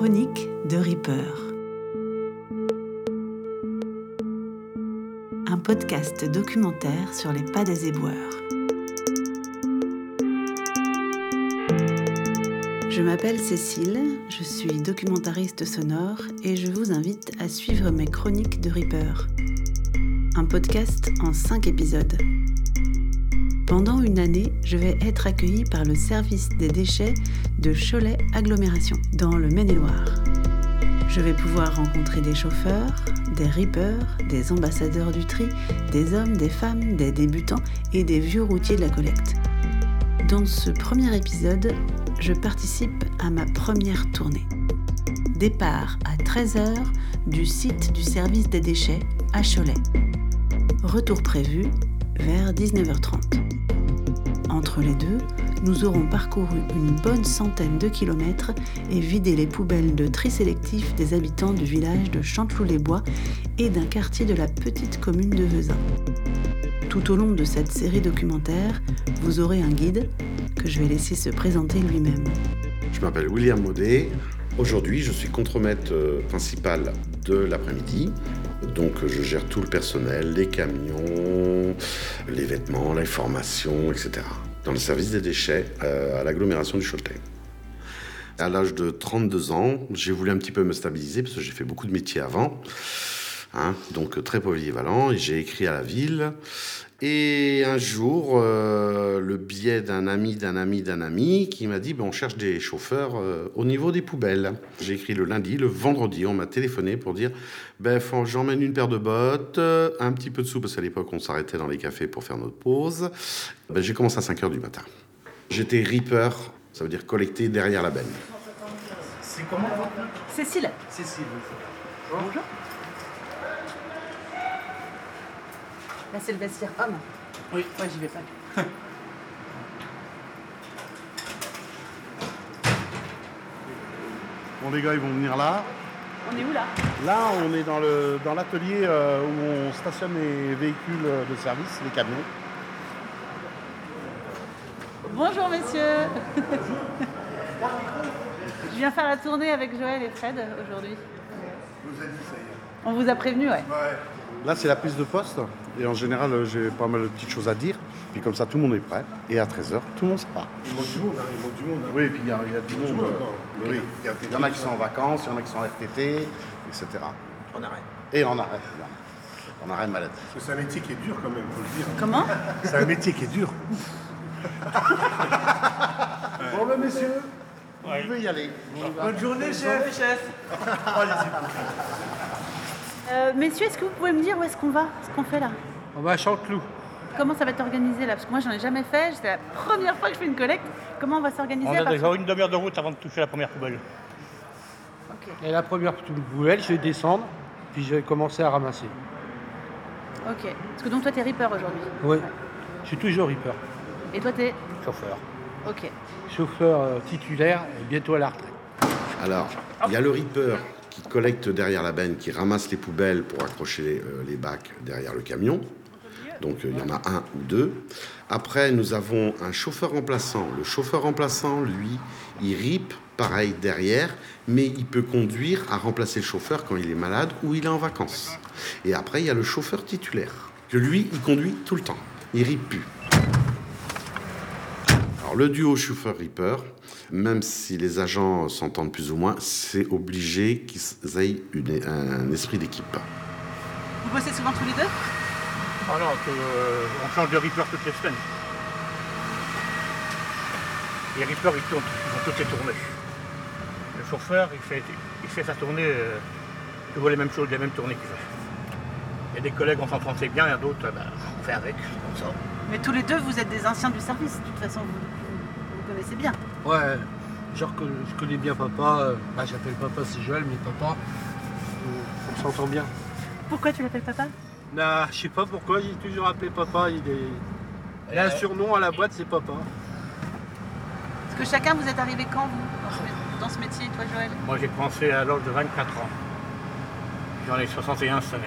chroniques de Reaper. Un podcast documentaire sur les pas des éboueurs. Je m'appelle Cécile, je suis documentariste sonore et je vous invite à suivre mes chroniques de Reaper. Un podcast en 5 épisodes. Pendant une année, je vais être accueillie par le service des déchets de Cholet Agglomération, dans le Maine-et-Loire. Je vais pouvoir rencontrer des chauffeurs, des rippers, des ambassadeurs du tri, des hommes, des femmes, des débutants et des vieux routiers de la collecte. Dans ce premier épisode, je participe à ma première tournée. Départ à 13h du site du service des déchets à Cholet. Retour prévu vers 19h30. Entre les deux, nous aurons parcouru une bonne centaine de kilomètres et vidé les poubelles de tri sélectif des habitants du village de Chanteloup-les-Bois et d'un quartier de la petite commune de Vezin. Tout au long de cette série documentaire, vous aurez un guide que je vais laisser se présenter lui-même. Je m'appelle William Maudet. Aujourd'hui, je suis contremaître euh, principal de l'après-midi. Donc, je gère tout le personnel, les camions, les vêtements, l'information, etc. Dans le service des déchets euh, à l'agglomération du Choletais. À l'âge de 32 ans, j'ai voulu un petit peu me stabiliser parce que j'ai fait beaucoup de métiers avant. Hein, donc très polyvalent, et j'ai écrit à la ville. Et un jour, euh, le biais d'un ami, d'un ami, d'un ami, qui m'a dit, ben, on cherche des chauffeurs euh, au niveau des poubelles. J'ai écrit le lundi, le vendredi, on m'a téléphoné pour dire, ben, j'emmène une paire de bottes, euh, un petit peu de soupe, parce qu'à l'époque, on s'arrêtait dans les cafés pour faire notre pause. Ben, j'ai commencé à 5 heures du matin. J'étais reaper, ça veut dire collecter derrière la benne. C'est comment Cécile. Cécile. Bonjour. Là, c'est le vestiaire homme. Oui. Moi, j'y vais pas. Bon, les gars, ils vont venir là. On est où là? Là, on est dans le dans l'atelier euh, où on stationne les véhicules de service, les camions. Bonjour, messieurs. Je viens faire la tournée avec Joël et Fred aujourd'hui. On vous a prévenu, ouais. Là, c'est la prise de poste. Et en général, euh, j'ai pas mal de petites choses à dire. Puis comme ça, tout le monde est prêt. Et à 13h, tout le monde sera. Il manque du monde, hein, il manque du monde. hein. Oui, et puis il y, a il y a du Il monde. euh, oui. Il y a- Il y en a qui sont en vacances, il y en a qui sont en RTT, etc. En arrêt. Et en arrêt. En arrêt maladie. Que c'est un métier qui est dur quand même, faut le dire. Comment? C'est un métier qui est dur. Bon, ben, messieurs, vous pouvez y aller. Bonne journée, chef. chef. Euh, Messieurs, est-ce que vous pouvez me dire où est-ce qu'on va? Ce qu'on fait là? On va à Chanteloup. Comment ça va être organisé là? Parce que moi, j'en ai jamais fait. C'est la première fois que je fais une collecte. Comment on va s'organiser On à a partir- déjà une demi-heure de route avant de toucher la première poubelle. Ok. Et la première poubelle, je vais descendre, puis je vais commencer à ramasser. Ok. Parce que donc toi, t'es Reaper aujourd'hui. Oui. Je suis toujours Reaper. Et toi, t'es? Chauffeur. Ok. Chauffeur euh, titulaire et bientôt à la retraite. Alors, il y a le Reaper qui collecte derrière la benne, qui ramasse les poubelles pour accrocher euh, les bacs derrière le camion. Donc, euh, il y en a un ou deux. Après, nous avons un chauffeur remplaçant. Le chauffeur remplaçant, lui, il rip pareil derrière, mais il peut conduire à remplacer le chauffeur quand il est malade ou il est en vacances. Et après, il y a le chauffeur titulaire, que lui, il conduit tout le temps. Il rip plus. Alors le duo chauffeur-reaper, même si les agents s'entendent plus ou moins, c'est obligé qu'ils aient un esprit d'équipe. Vous bossez souvent tous les deux? Ah non, que, euh, on change de Reaper toutes les semaines. Les Reapers, ils tournent, ils font toutes les tournées. Le chauffeur, il fait, il fait sa tournée, euh, toujours les mêmes choses, les mêmes tournées qu'il fait. Il y a des collègues, on s'entend très bien, il y a d'autres, euh, ben, on fait avec, comme ça. Mais tous les deux, vous êtes des anciens du service. De toute façon, vous, vous, vous connaissez bien. Ouais, genre que je connais bien papa. euh, bah, j'appelle papa, c'est Joël, mais papa, on, on s'entend bien. Pourquoi tu l'appelles papa? Nah, je sais pas pourquoi, j'ai toujours appelé papa. Il, est... il a un surnom à la boîte, c'est papa. Parce que chacun, vous êtes arrivé quand, vous, dans ce, mé- dans ce métier, toi, Joël? Moi, j'ai commencé à l'âge de 24 ans. J'en ai 61 cette année.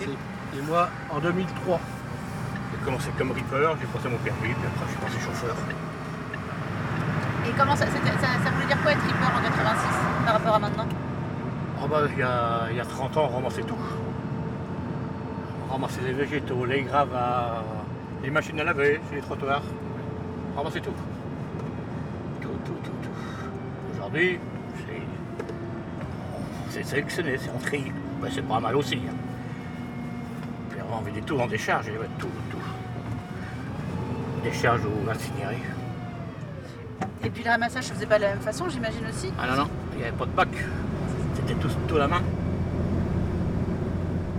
Et, et moi, en 2003. J'ai commencé comme Reaper, j'ai passé mon permis, puis après, je suis passé chauffeur. Et comment ça, ça voulait dire quoi être ripper en 86 par rapport à maintenant? Oh bah, il, y a, il y a 30 ans, on ramassait tout. On ramassait les végétaux, les gravats, les machines à laver sur les trottoirs. On ramassait tout. Tout, tout, tout, tout. Aujourd'hui, c'est. Sélectionné, c'est en tri. Ben, c'est pas mal aussi. hein. Puis on envoyait tout en décharge, et tout, tout. Décharge ou incinéré. Et puis le ramassage se faisait pas de la même façon, j'imagine aussi. Ah non, non, il n'y avait pas de bac. C'était tout, tout à la main.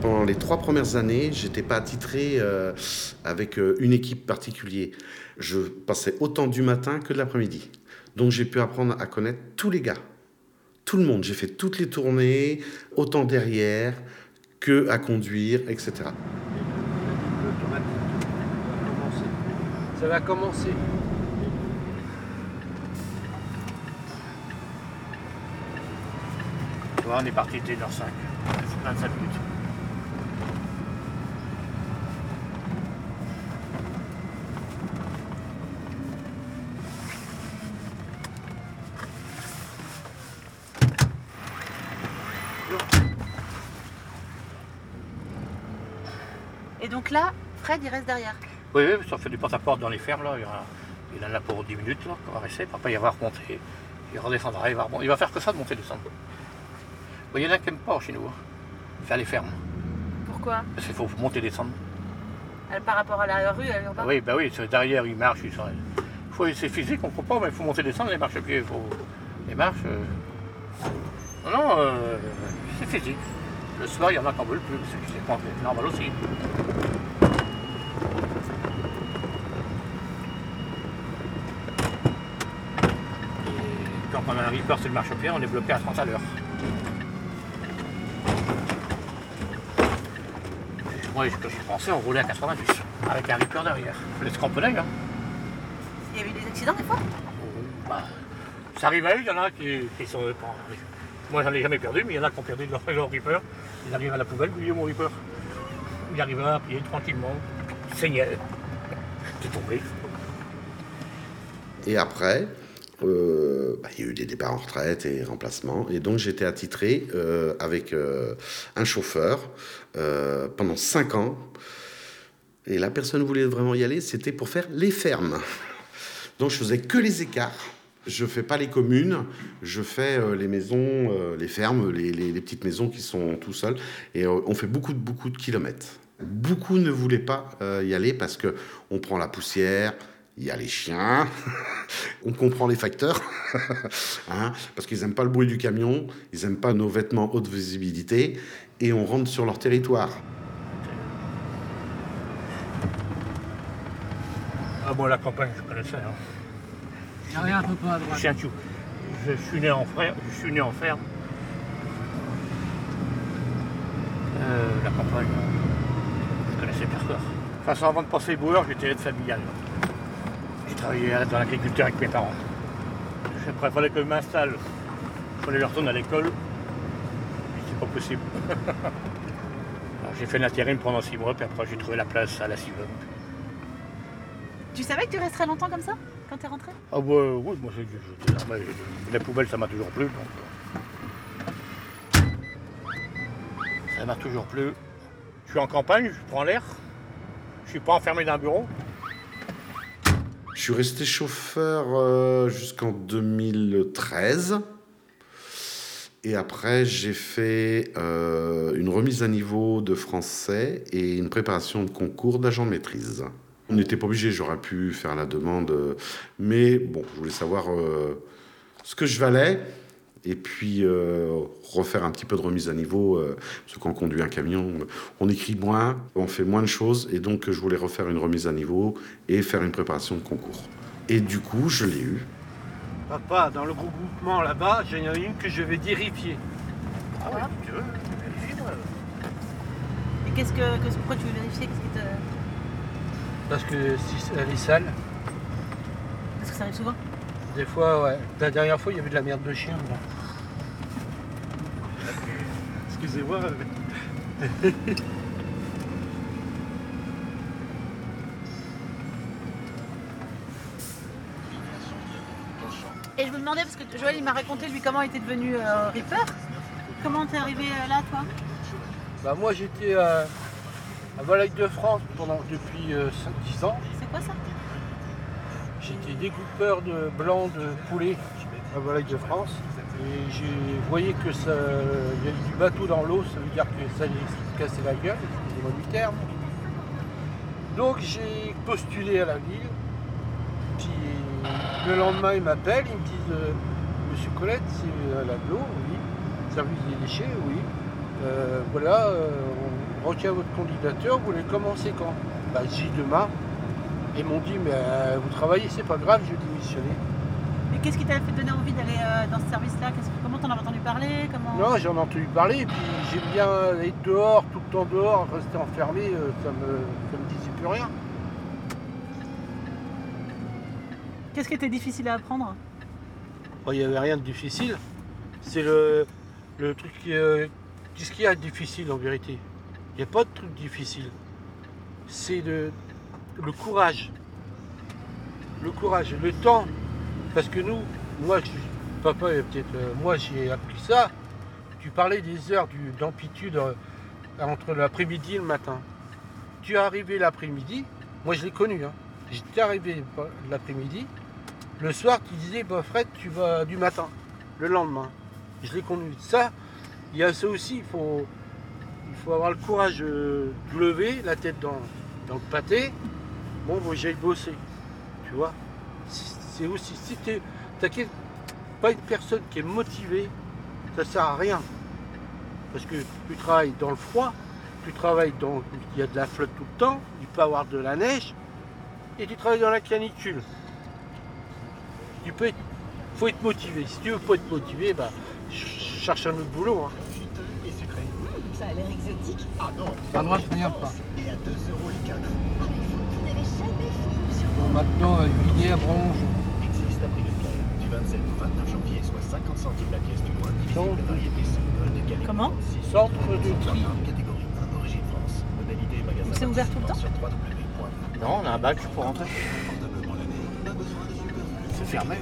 Pendant les trois premières années, j'étais pas attitré euh, avec euh, une équipe particulière. Je passais autant du matin que de l'après-midi. Donc j'ai pu apprendre à connaître tous les gars, tout le monde. J'ai fait toutes les tournées, autant derrière que à conduire, etc. Ça va commencer. Tu vois, on est parti dès l'heure 5. 25 minutes. Et donc là, Fred, il reste derrière. Oui, oui, ça fait du porte-à-porte dans les fermes, là. Il, y en a, il en a pour 10 minutes, là, qu'on va rester. Après, il va remonter. Il redescendra, il va. Il va faire que ça de monter descendre. Bon, Il y en a qui n'aiment pas chez nous, hein, faire les fermes. Pourquoi? Parce qu'il faut monter et descendre. Elle, Par rapport à la rue, elle pas Oui, bah oui, derrière, il marche. Il sont... faut, c'est physique, on ne comprend pas, mais il faut monter et descendre les marches à pied. il Faut... Les marches. euh, Non, non, euh, c'est physique. Le soir, il y en a qui en veulent plus. C'est normal aussi. Et quand on a un reaper sur le marche pied, on est bloqué à 30 à l'heure. Moi, quand j'y pensais, on roulait à 90 avec un reaper derrière. Les cramponnets, hein? Il y a eu des accidents des fois? Bah, ça arrive à eux, il y en a qui, qui sont. bon, moi, j'en ai jamais perdu, mais il y en a qui ont perdu leur, leur reaper. Ils arrivent à la poubelle, puis mon reaper. Il arrive à pied tranquillement, il saignait. J'étais tombé. Et après, euh, bah, il y a eu des départs en retraite et remplacements. Et donc j'étais attitré euh, avec euh, un chauffeur pendant cinq ans. Et la personne voulait vraiment y aller, c'était pour faire les fermes. Donc je faisais que les écarts. Je fais pas les communes, je fais les maisons, les fermes, les, petites maisons qui sont tout seuls. Et on fait beaucoup beaucoup de kilomètres. Beaucoup ne voulaient pas y aller parce que on prend la poussière, il y a les chiens, on comprend les facteurs, hein, parce qu'ils n'aiment pas le bruit du camion, ils n'aiment pas nos vêtements haute visibilité, et on rentre sur leur territoire. Ah bon, la campagne, je connaissais. Hein. Il n'y a rien un peu pas à droite. Chien. Je suis né en frère, je suis né en ferme. Euh, la campagne, je connaissais par cœur. De toute façon, avant de passer boueur, j'étais aide familiale. J'ai travaillé dans l'agriculture avec mes parents. Après, il fallait que je m'installe. Il fallait que je retourne à l'école. Mais C'est pas possible. J'ai fait l'intérim pendant six mois, puis après j'ai trouvé la place à la Civonne. Tu savais que tu resterais longtemps comme ça quand t'es rentré? Ah ouais, oui, moi j'ai- j'ai- mais les poubelles ça m'a toujours plu. donc, euh, Ça m'a toujours plu. Je suis en campagne, je prends l'air. Je suis pas enfermé dans un bureau. Je suis resté chauffeur euh, jusqu'en 2013. Et après, j'ai fait euh, une remise à niveau de français et une préparation de concours d'agent de maîtrise. On n'était pas obligé, j'aurais pu faire la demande, euh, mais bon, je voulais savoir ce que je valais et puis euh, refaire un petit peu de remise à niveau. euh, parce que quand on conduit un camion, on écrit moins, on fait moins de choses, et donc je voulais refaire une remise à niveau et faire une préparation de concours. Et du coup, je l'ai eu. Papa, dans le regroupement là-bas, j'en ai une que je vais vérifier. Ah ouais, veux, vérifie-moi. Et qu'est-ce que, pourquoi tu veux vérifier Qu'est-ce qui te... Parce que si elle est sale, Parce que ça arrive souvent. Des fois, ouais. La dernière fois, il y avait de la merde de chien. dedans. Excusez-moi. mais- Et je me demandais, parce que Joël il m'a raconté lui comment il était devenu euh, Reaper. Comment t'es arrivé euh, là toi? Bah, moi j'étais euh, à Valaille de France pendant, depuis 5-10 ans. C'est quoi ça? J'étais découpeur de blanc de poulet à Valaille de France. Et j'ai voyé que ça, y avait du bateau dans l'eau, ça veut dire que ça allait se casser la gueule, excusez-moi du terme. Donc j'ai postulé à la ville. Puis le lendemain, ils m'appellent, ils me disent euh, Monsieur Colette, c'est à l'aglo, oui. Service des déchets, oui. Euh, voilà, euh, on retient votre candidature, vous voulez commencer quand? Bah j'ai demain. Ils m'ont dit mais euh, vous travaillez, c'est pas grave, je vais démissionner. Et qu'est-ce qui t'a fait donner envie d'aller euh, dans ce service-là? Comment t'en as entendu parler? Comment... Non, j'en ai entendu parler, et puis j'aime bien être dehors, tout le temps dehors, rester enfermé, euh, ça me, ça me disait plus rien. Qu'est-ce qui était difficile à apprendre? Bon, Il n'y avait rien de difficile. C'est le, le truc. qui, euh, Qu'est-ce qu'il y a de difficile en vérité? Il n'y a pas de truc difficile. C'est le, le courage. Le courage, le temps. Parce que nous, moi, je, papa, peut-être, euh, moi j'ai appris ça. Tu parlais des heures d'amplitude euh, entre l'après-midi et le matin. Tu es arrivé l'après-midi, moi je l'ai connu, hein. j'étais arrivé l'après-midi, le soir, tu disais, bah, Fred, tu vas du matin, le lendemain. Je l'ai connu. Ça, il y a ça aussi, il faut, avoir le courage euh, de lever la tête dans le pâté. Bon, faut que j'aille bosser. Tu vois? C'est aussi. Si tu n'as pas une personne qui est motivée, ça sert à rien. Parce que tu travailles dans le froid, tu travailles dans. Il y a de la flotte tout le temps, il peut avoir de la neige, et tu travailles dans la canicule. Tu peux être, faut être motivé. Si tu veux pas être motivé, bah, cherche un autre boulot. Hein. Ça a l'air exotique. Ah non, pas. Et maintenant, euh, Villiers à Bronze. Existe de pierre. Du 27 au 29 janvier, soit 50 centimes la pièce du variété de qualité. Comment Centre de tri. Catégorie 1, origine France. Modalité magasin. C'est ouvert tout le temps Sur 3W. Non, on a un badge pour rentrer. C'est fermé.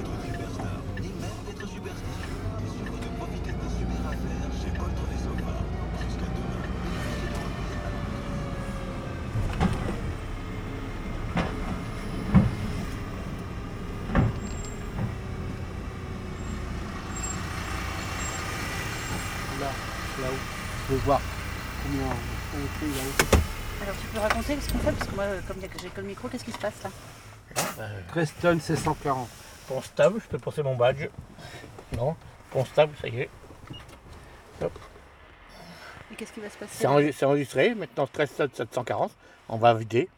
Alors tu peux raconter ce qu'on fait Parce que moi, euh, comme j'ai que le micro, qu'est-ce qui se passe là? 13 tonnes, c'est 140. Pont stable, je peux passer mon badge. Non, pont stable, ça y est. Et qu'est-ce qui va se passer? C'est enregistré, c'est enregistré. maintenant 13 tonnes 740. On va vider.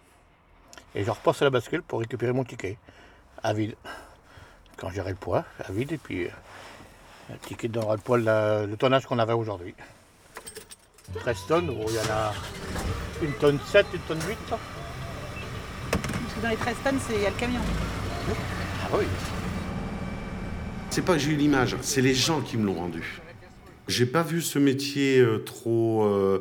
Et je repasse à la bascule pour récupérer mon ticket. À vide. Quand j'aurai le poids, à vide. Et puis, euh, le ticket donnera le poids, le tonnage qu'on avait aujourd'hui. 13 tonnes, oh, il y en a une tonne 7, une tonne 8. là. Parce que dans les 13 tonnes, c'est- il y a le camion. Ah oui. C'est pas que j'ai eu l'image, c'est les gens qui me l'ont rendu. J'ai pas vu ce métier euh, trop, euh,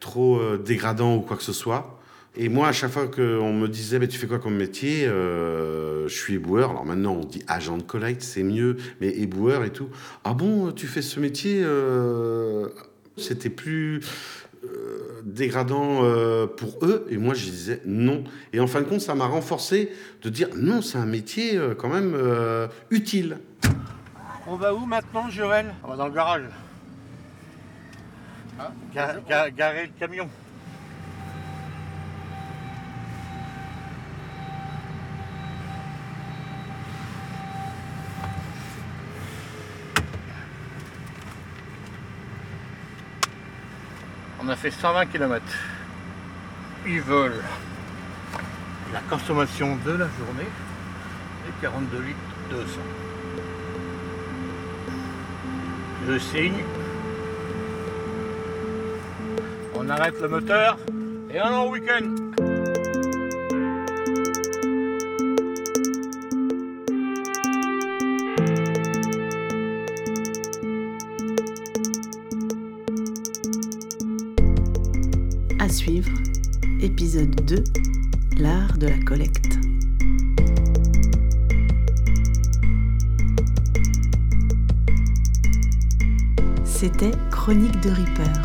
trop euh, dégradant ou quoi que ce soit. Et moi, à chaque fois qu'on me disait, mais tu fais quoi comme métier Euh, Je suis éboueur. Alors maintenant, on dit agent de collecte, c'est mieux, mais éboueur et tout. Ah bon, tu fais ce métier euh, C'était plus euh, dégradant euh, pour eux. Et moi, je disais non. Et en fin de compte, ça m'a renforcé de dire non, c'est un métier euh, quand même euh, utile. On va où maintenant, Joël On va dans le garage. Ga- ga- garer le camion. On a fait 120 km. Ils veulent la consommation de la journée et 42 litres 200. Je signe. On arrête le moteur et on est en week-end. suivre, épisode 2, l'art de la collecte. C'était Chronique de Reaper.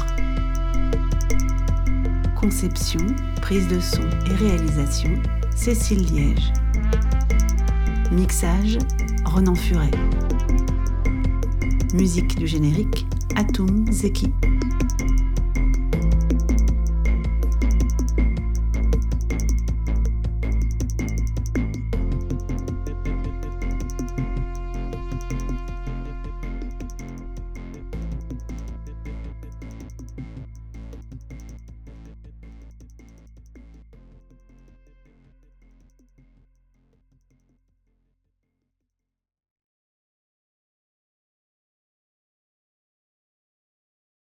Conception, prise de son et réalisation, Cécile Liège. Mixage, Renan Furet. Musique du générique, Atum Zeki.